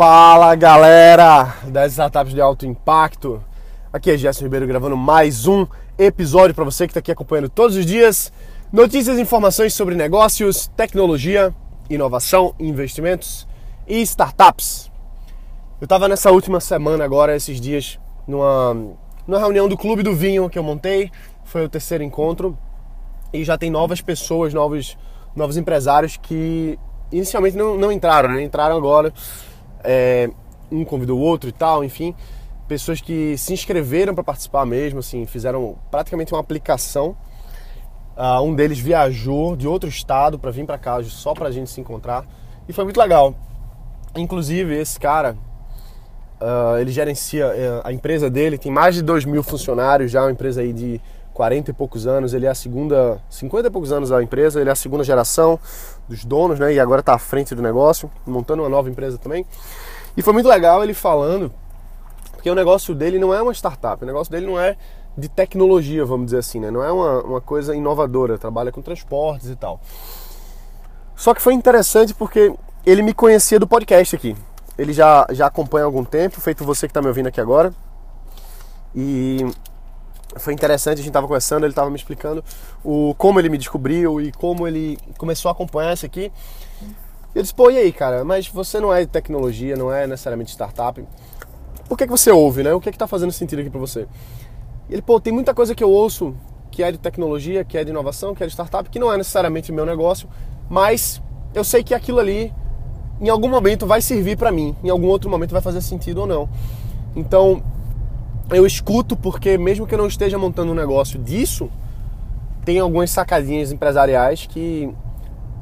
Fala galera das startups de alto impacto. Aqui é Gerson Ribeiro gravando mais um episódio para você que está aqui acompanhando todos os dias. Notícias e informações sobre negócios, tecnologia, inovação, investimentos e startups. Eu estava nessa última semana agora, esses dias, numa, numa reunião do Clube do Vinho que eu montei. Foi o terceiro encontro e já tem novas pessoas, novos, novos empresários que inicialmente não, não entraram, né? Entraram agora. É, um convidou o outro e tal, enfim. Pessoas que se inscreveram para participar mesmo, assim, fizeram praticamente uma aplicação. Uh, um deles viajou de outro estado para vir para cá só para a gente se encontrar. E foi muito legal. Inclusive, esse cara, uh, ele gerencia uh, a empresa dele, tem mais de 2 mil funcionários já, uma empresa aí de 40 e poucos anos, ele é a segunda, 50 e poucos anos da empresa, ele é a segunda geração dos donos, né? E agora está à frente do negócio, montando uma nova empresa também. E foi muito legal ele falando, porque o negócio dele não é uma startup, o negócio dele não é de tecnologia, vamos dizer assim, né? Não é uma, uma coisa inovadora, trabalha com transportes e tal. Só que foi interessante porque ele me conhecia do podcast aqui. Ele já, já acompanha há algum tempo, feito você que está me ouvindo aqui agora. E foi interessante, a gente estava conversando, ele estava me explicando o, como ele me descobriu e como ele começou a acompanhar isso aqui. E eu disse, pô, e aí, cara, mas você não é de tecnologia, não é necessariamente startup. Por que, que você ouve, né? O que é que tá fazendo sentido aqui para você? E ele, pô, tem muita coisa que eu ouço que é de tecnologia, que é de inovação, que é de startup, que não é necessariamente meu negócio, mas eu sei que aquilo ali em algum momento vai servir para mim, em algum outro momento vai fazer sentido ou não. Então, eu escuto porque mesmo que eu não esteja montando um negócio disso, tem algumas sacadinhas empresariais que,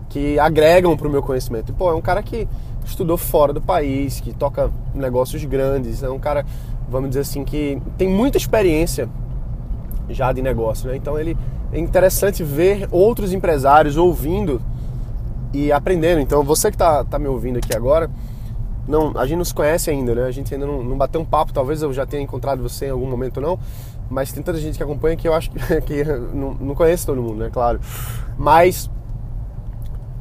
que agregam para o meu conhecimento. E, pô, é um cara que estudou fora do país, que toca negócios grandes, é um cara, vamos dizer assim, que tem muita experiência já de negócio, né? Então ele é interessante ver outros empresários ouvindo e aprendendo. Então você que está tá me ouvindo aqui agora, não, a gente não se conhece ainda, né? A gente ainda não, não bateu um papo, talvez eu já tenha encontrado você em algum momento ou não, mas tem tanta gente que acompanha que eu acho que, não, não conheço todo mundo, né? Claro. Mas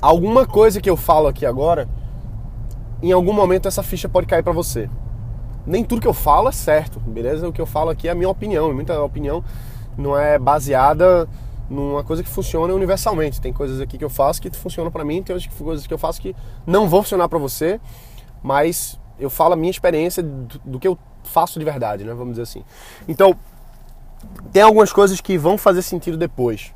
alguma coisa que eu falo aqui agora, em algum momento essa ficha pode cair para você. Nem tudo que eu falo é certo, beleza? O que eu falo aqui é a minha opinião, muita opinião não é baseada numa coisa que funciona universalmente. Tem coisas aqui que eu faço que funcionam para mim, tem coisas que eu faço que não vão funcionar para você mas eu falo a minha experiência do, do, que eu faço de verdade, né? Vamos dizer assim. Então, tem algumas coisas que vão fazer sentido depois.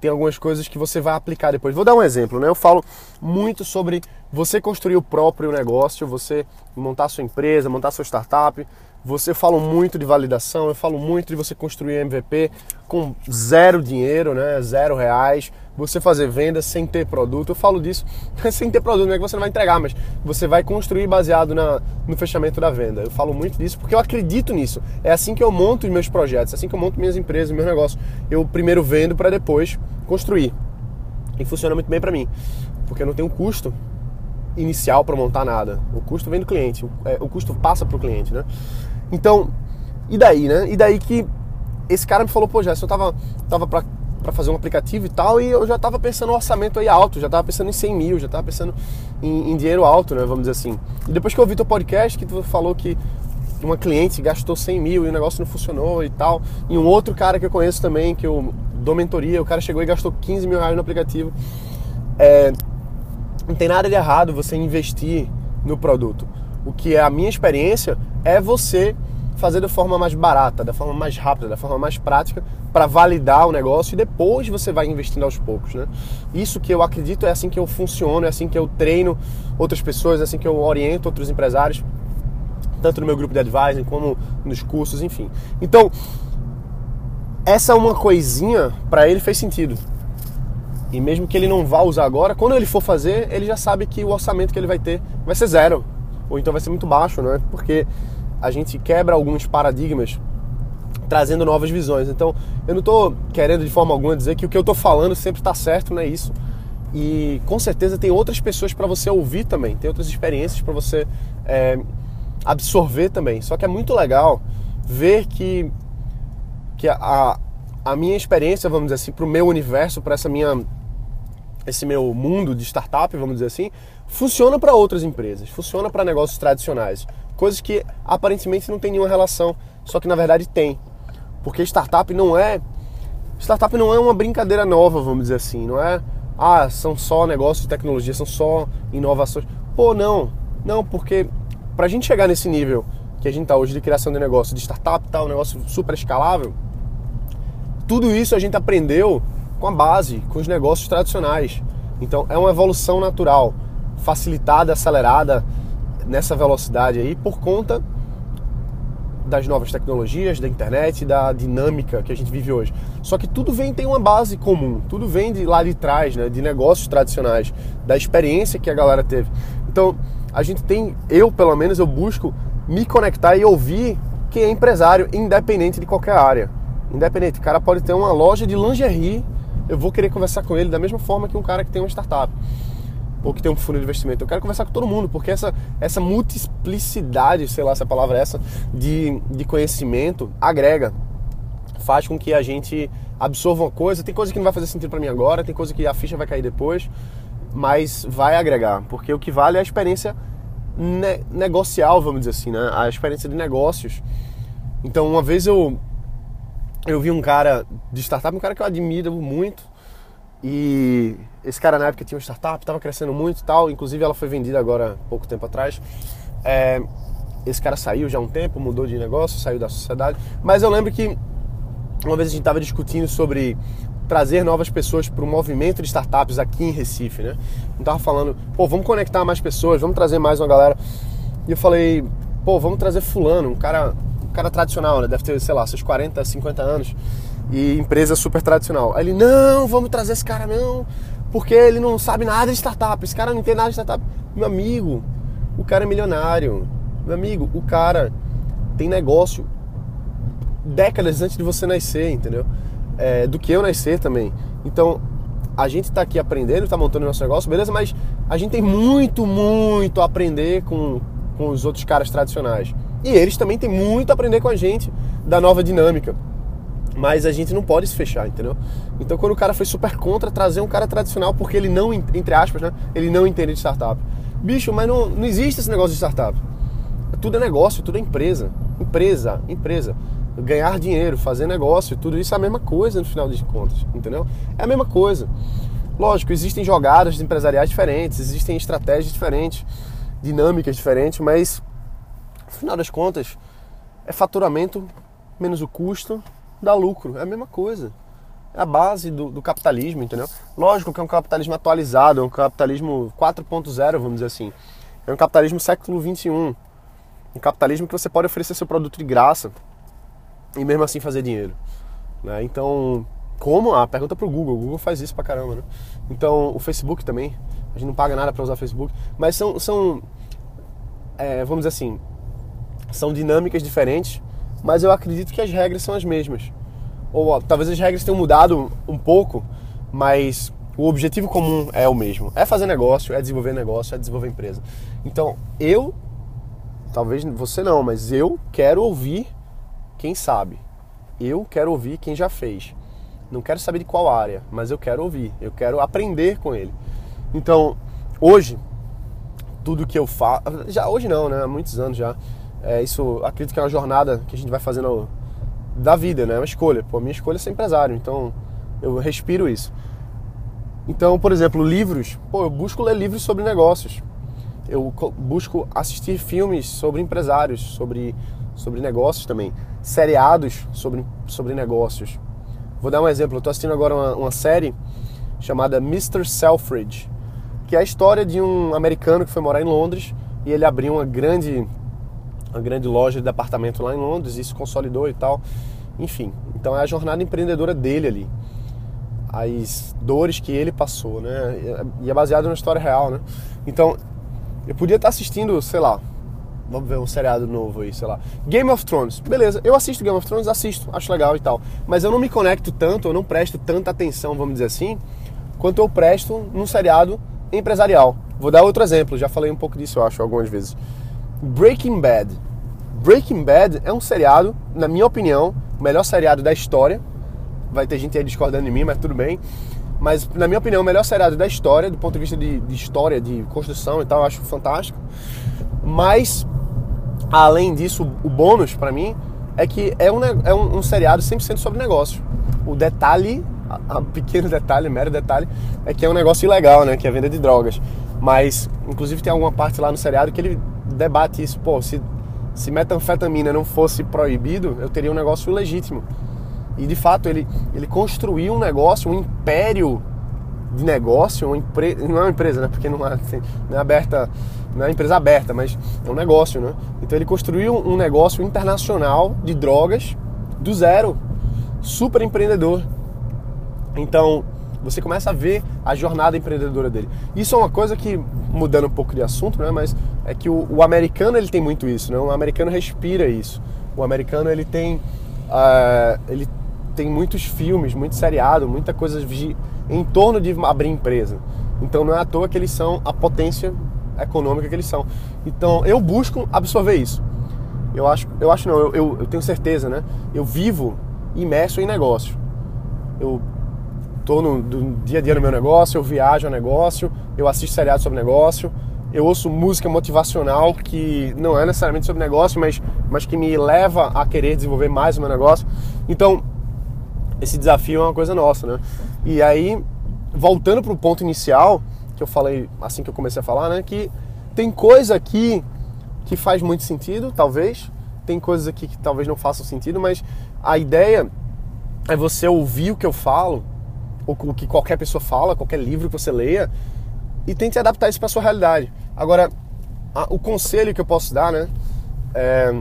Tem algumas coisas que você vai aplicar depois. Vou dar um exemplo, né? Eu falo muito sobre você construir o próprio negócio, você montar sua empresa, montar sua startup, você fala muito de validação, eu falo muito de você construir MVP com zero dinheiro, né? Zero reais. Você fazer venda sem ter produto. Eu falo disso sem ter produto, não é que você não vai entregar, mas você vai construir baseado na, no fechamento da venda. Eu falo muito disso porque eu acredito nisso. É assim que eu monto os meus projetos, é assim que eu monto minhas empresas, meus negócios. Eu primeiro vendo para depois construir. E funciona muito bem para mim, porque eu não tenho custo inicial para montar nada. O custo vem do cliente, o, é, o custo passa para o cliente, né? Então, e daí, né? E daí que esse cara me falou, pô, já eu tava, tava pra, pra fazer um aplicativo e tal, e eu já tava pensando no orçamento aí alto, já tava pensando em 100 mil, já tava pensando em, em dinheiro alto, né? Vamos dizer assim. E depois que eu ouvi teu podcast, que tu falou que uma cliente gastou 100 mil e o negócio não funcionou e tal. E um outro cara que eu conheço também, que eu dou mentoria, o cara chegou e gastou 15 mil reais no aplicativo. É, não tem nada de errado você investir no produto. O que é a minha experiência é você fazer da forma mais barata, da forma mais rápida, da forma mais prática para validar o negócio e depois você vai investindo aos poucos, né? Isso que eu acredito é assim que eu funciono, é assim que eu treino outras pessoas, é assim que eu oriento outros empresários, tanto no meu grupo de advising como nos cursos, enfim. Então, essa é uma coisinha para ele fez sentido. E mesmo que ele não vá usar agora, quando ele for fazer, ele já sabe que o orçamento que ele vai ter vai ser zero ou então vai ser muito baixo, né? Porque a gente quebra alguns paradigmas trazendo novas visões. Então, eu não estou querendo de forma alguma dizer que o que eu estou falando sempre está certo, não é isso. E com certeza tem outras pessoas para você ouvir também, tem outras experiências para você é, absorver também. Só que é muito legal ver que, que a, a minha experiência, vamos dizer assim, para o meu universo, para essa minha esse meu mundo de startup, vamos dizer assim, funciona para outras empresas, funciona para negócios tradicionais, coisas que aparentemente não tem nenhuma relação, só que na verdade tem. Porque startup não é startup não é uma brincadeira nova, vamos dizer assim, não é ah, são só negócios de tecnologia, são só inovações. Pô, não. Não, porque para a gente chegar nesse nível que a gente está hoje de criação de negócio, de startup tal, um negócio super escalável, tudo isso a gente aprendeu com a base, com os negócios tradicionais. Então é uma evolução natural, facilitada, acelerada nessa velocidade aí por conta das novas tecnologias, da internet, da dinâmica que a gente vive hoje. Só que tudo vem tem uma base comum, tudo vem de lá de trás, né, de negócios tradicionais, da experiência que a galera teve. Então, a gente tem, eu pelo menos eu busco me conectar e ouvir quem é empresário, independente de qualquer área. Independente, o cara pode ter uma loja de lingerie eu vou querer conversar com ele da mesma forma que um cara que tem uma startup ou que tem um fundo de investimento. Eu quero conversar com todo mundo, porque essa, essa multiplicidade, sei lá se a palavra é essa, de, de conhecimento agrega, faz com que a gente absorva uma coisa. Tem coisa que não vai fazer sentido para mim agora, tem coisa que a ficha vai cair depois, mas vai agregar, porque o que vale é a experiência ne negocial, vamos dizer assim, né? A experiência de negócios. Então, uma vez eu eu vi um cara de startup, um cara que eu admiro muito. E esse cara na época tinha uma startup, estava crescendo muito e tal. Inclusive ela foi vendida agora pouco tempo atrás. É, esse cara saiu já há um tempo, mudou de negócio, saiu da sociedade. Mas eu lembro que uma vez a gente estava discutindo sobre trazer novas pessoas para o movimento de startups aqui em Recife, né? Não tava falando, pô, vamos conectar mais pessoas, vamos trazer mais uma galera. E eu falei, pô, vamos trazer fulano, um cara cara tradicional, né? Deve ter, sei lá, seus 40, 50 anos. E empresa super tradicional. Aí ele, não, vamos trazer esse cara não, porque ele não sabe nada de startup. Esse cara não entende nada de startup. Meu amigo, o cara é milionário. Meu amigo, o cara tem negócio décadas antes de você nascer, entendeu? É, do que eu nascer também. Então, a gente está aqui aprendendo, está montando nosso negócio, beleza? Mas a gente tem muito, muito a aprender com, com os outros caras tradicionais. E eles também têm muito a aprender com a gente da nova dinâmica. Mas a gente não pode se fechar, entendeu? Então quando o cara foi super contra trazer um cara tradicional porque ele não, entre aspas, né? Ele não entende de startup. Bicho, mas não, não existe esse negócio de startup. Tudo é negócio, tudo é empresa. Empresa, empresa. Ganhar dinheiro, fazer negócio, tudo isso é a mesma coisa no final de contas, entendeu? É a mesma coisa. Lógico, existem jogadas empresariais diferentes, existem estratégias diferentes, dinâmicas diferentes, mas no final das contas, é faturamento menos o custo dá lucro. É a mesma coisa. É a base do, do capitalismo, entendeu? Lógico que é um capitalismo atualizado, é um capitalismo 4.0, vamos dizer assim. É um capitalismo século 21. Um capitalismo que você pode oferecer seu produto de graça e mesmo assim fazer dinheiro. Né? Então, como? Ah, pergunta pro Google. O Google faz isso pra caramba, né? Então, o Facebook também. A gente não paga nada para usar Facebook. Mas são, são é, vamos dizer assim, são dinâmicas diferentes, mas eu acredito que as regras são as mesmas. Ou ó, talvez as regras tenham mudado um pouco, mas o objetivo comum é o mesmo. É fazer negócio, é desenvolver negócio, é desenvolver empresa. Então, eu, talvez você não, mas eu quero ouvir quem sabe. Eu quero ouvir quem já fez. Não quero saber de qual área, mas eu quero ouvir, eu quero aprender com ele. Então, hoje, tudo que eu faço, já hoje não, né? Há muitos anos já é, isso acredito que é uma jornada que a gente vai fazendo da vida, né? É uma escolha. Pô, a minha escolha é ser empresário, então eu respiro isso. Então, por exemplo, livros. Pô, eu busco ler livros sobre negócios. Eu busco assistir filmes sobre empresários, sobre, sobre negócios também. Seriados sobre, sobre negócios. Vou dar um exemplo. Eu assistindo agora uma, uma série chamada Mr. Selfridge, que é a história de um americano que foi morar em Londres e ele abriu uma grande uma grande loja de departamento lá em Londres, se consolidou e tal. Enfim, então é a jornada empreendedora dele ali. As dores que ele passou, né? E é baseado na história real, né? Então, eu podia estar assistindo, sei lá, vamos ver um seriado novo aí, sei lá. Game of Thrones. Beleza, eu assisto Game of Thrones, assisto, acho legal e tal. Mas eu não me conecto tanto, eu não presto tanta atenção, vamos dizer assim, quanto eu presto num seriado empresarial. Vou dar outro exemplo, já falei um pouco disso, eu acho, algumas vezes. Breaking Bad. Breaking Bad é um seriado, na minha opinião, o melhor seriado da história. Vai ter gente aí discordando de mim, mas tudo bem. Mas, na minha opinião, o melhor seriado da história, do ponto de vista de, de história, de construção e tal, eu acho fantástico. Mas, além disso, o bônus para mim é que é um, é um, um seriado 100% sobre negócio. O detalhe, a pequeno detalhe, mero detalhe, é que é um negócio ilegal, né? Que é a venda de drogas. Mas, inclusive, tem alguma parte lá no seriado que ele debate isso. Pô, se, se metanfetamina não fosse proibido, eu teria um negócio legítimo. E de fato ele, ele construiu um negócio, um império de negócio, uma empre... não é uma empresa, né? Porque não é, assim, não é aberta, não é empresa aberta, mas é um negócio, né? Então ele construiu um negócio internacional de drogas do zero, super empreendedor. Então você começa a ver a jornada empreendedora dele. Isso é uma coisa que mudando um pouco de assunto, né? Mas é que o, o americano ele tem muito isso, né? O americano respira isso. O americano ele tem uh, ele tem muitos filmes, muito seriado, muita coisa em torno de abrir empresa. Então não é à toa que eles são a potência econômica que eles são. Então eu busco absorver isso. Eu acho, eu acho não, eu, eu, eu tenho certeza, né? Eu vivo imerso em negócio. Eu tô no do dia a dia no meu negócio, eu viajo a negócio, eu assisto seriado sobre negócio, eu ouço música motivacional que não é necessariamente sobre negócio, mas, mas que me leva a querer desenvolver mais o meu negócio. Então, esse desafio é uma coisa nossa, né? E aí, voltando para o ponto inicial, que eu falei assim que eu comecei a falar, né? Que tem coisa aqui que faz muito sentido, talvez, tem coisas aqui que talvez não façam sentido, mas a ideia é você ouvir o que eu falo, o que qualquer pessoa fala, qualquer livro que você leia, e tente adaptar isso para sua realidade. Agora, a, o conselho que eu posso dar, né, é,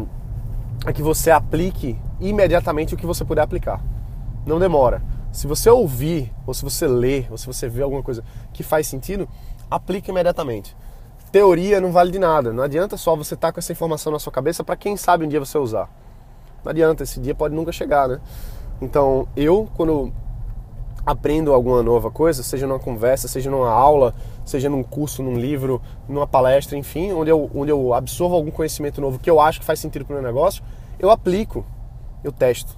é que você aplique imediatamente o que você puder aplicar não demora. Se você ouvir, ou se você ler, ou se você vê alguma coisa que faz sentido, aplique imediatamente. Teoria não vale de nada. Não adianta só você estar tá com essa informação na sua cabeça para quem sabe um dia você usar. Não adianta, esse dia pode nunca chegar, né? Então, eu, quando aprendo alguma nova coisa, seja numa conversa, seja numa aula, seja num curso, num livro, numa palestra, enfim, onde eu, onde eu absorvo algum conhecimento novo que eu acho que faz sentido para o meu negócio, eu aplico, eu testo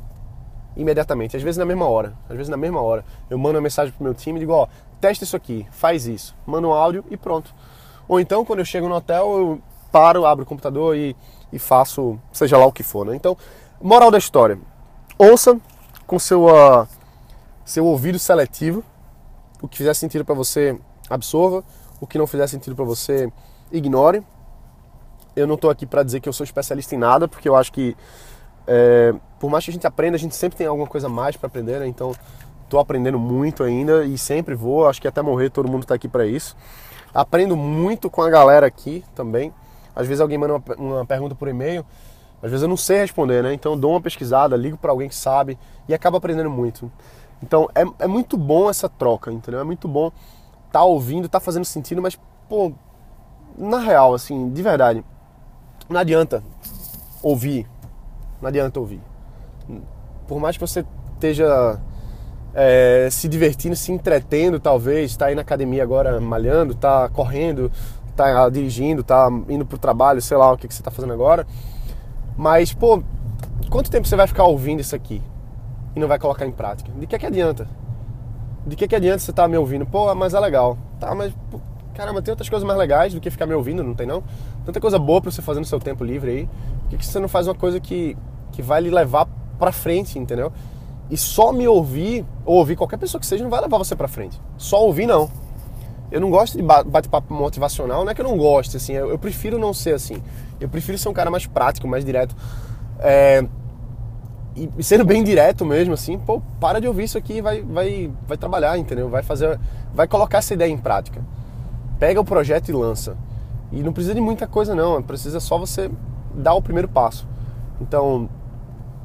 imediatamente, às vezes na mesma hora, às vezes na mesma hora. Eu mando uma mensagem pro meu time e digo, ó, testa isso aqui, faz isso, mando um áudio e pronto. Ou então, quando eu chego no hotel, eu paro, abro o computador e, e faço seja lá o que for, né? Então, moral da história, ouça com seu, uh, seu ouvido seletivo, o que fizer sentido para você, absorva, o que não fizer sentido para você, ignore. Eu não estou aqui para dizer que eu sou especialista em nada, porque eu acho que é, por mais que a gente aprenda, a gente sempre tem alguma coisa mais para aprender, né? Então, estou aprendendo muito ainda e sempre vou. Acho que até morrer todo mundo está aqui para isso. Aprendo muito com a galera aqui também. Às vezes alguém manda uma, uma pergunta por e-mail, às vezes eu não sei responder, né? Então, dou uma pesquisada, ligo para alguém que sabe e acabo aprendendo muito. Então, é, é muito bom essa troca, entendeu? É muito bom tá ouvindo, tá fazendo sentido, mas, pô, na real, assim, de verdade, não adianta ouvir não adianta ouvir. Por mais que você esteja é, se divertindo, se entretendo, talvez, está aí na academia agora malhando, está correndo, está dirigindo, está indo para o trabalho, sei lá o que, que você está fazendo agora. Mas, pô, quanto tempo você vai ficar ouvindo isso aqui e não vai colocar em prática? De que que adianta? De que que adianta você estar tá me ouvindo? Pô, mas é legal. Tá, mas pô, caramba, tem outras coisas mais legais do que ficar me ouvindo, não tem não? Tanta coisa boa para você fazer no seu tempo livre aí. Por que, que você não faz uma coisa que que vai lhe levar para frente, entendeu? E só me ouvir, ou ouvir qualquer pessoa que seja, não vai levar você para frente. Só ouvir, não. Eu não gosto de bate-papo motivacional, não é que eu não gosto, assim, eu, eu, prefiro não ser assim. Eu prefiro ser um cara mais prático, mais direto. É, e, sendo bem direto mesmo, assim, pô, para de ouvir isso aqui e vai, vai, vai trabalhar, entendeu? Vai fazer, vai colocar essa ideia em prática. Pega o projeto e lança. E não precisa de muita coisa, não. Precisa só você dar o primeiro passo. Então,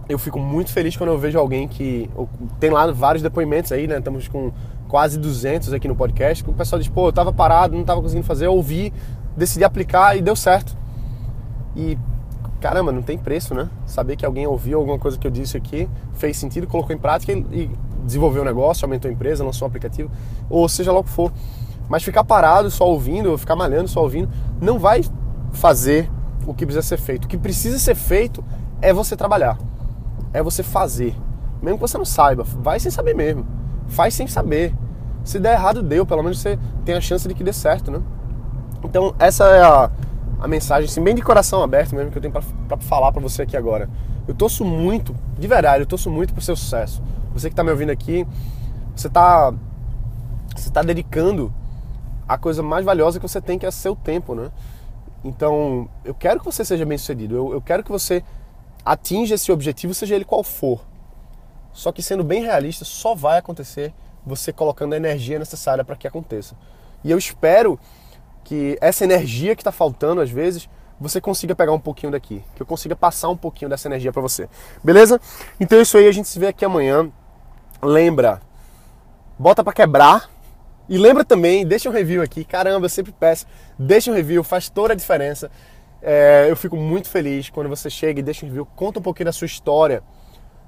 eu fico muito feliz quando eu vejo alguém que. Tem lá vários depoimentos aí, né? Estamos com quase 200 aqui no podcast. Que o pessoal diz: pô, eu tava parado, não tava conseguindo fazer, eu ouvi, decidi aplicar e deu certo. E caramba, não tem preço, né? Saber que alguém ouviu alguma coisa que eu disse aqui, fez sentido, colocou em prática e desenvolveu o um negócio, aumentou a empresa, lançou um aplicativo, ou seja lá o que for. Mas ficar parado só ouvindo, ou ficar malhando só ouvindo, não vai fazer o que precisa ser feito. O que precisa ser feito é você trabalhar é você fazer. Mesmo que você não saiba, vai sem saber mesmo. Faz sem saber. Se der errado, deu. Pelo menos você tem a chance de que dê certo, né? Então, essa é a, a mensagem, assim, bem de coração aberto mesmo, que eu tenho para falar para você aqui agora. Eu torço muito, de verdade, eu torço muito pro seu sucesso. Você que está me ouvindo aqui, você está você tá dedicando a coisa mais valiosa que você tem, que é seu tempo, né? Então, eu quero que você seja bem sucedido. Eu, eu quero que você atinja esse objetivo, seja ele qual for. Só que sendo bem realista, só vai acontecer você colocando a energia necessária para que aconteça. E eu espero que essa energia que está faltando às vezes você consiga pegar um pouquinho daqui, que eu consiga passar um pouquinho dessa energia para você. Beleza? Então é isso aí, a gente se vê aqui amanhã. Lembra, bota para quebrar. E lembra também, deixa um review aqui. Caramba, eu sempre peço, deixa um review, faz toda a diferença. É, eu fico muito feliz quando você chega e deixa um review, conta um pouquinho da sua história,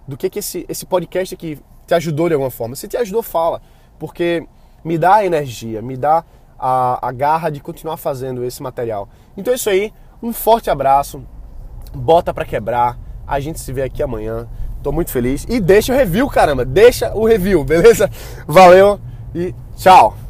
do que, que esse, esse podcast aqui te ajudou de alguma forma. Se te ajudou, fala, porque me dá energia, me dá a, a garra de continuar fazendo esse material. Então é isso aí, um forte abraço, bota para quebrar, a gente se vê aqui amanhã. Tô muito feliz e deixa o review, caramba, deixa o review, beleza? Valeu e tchau.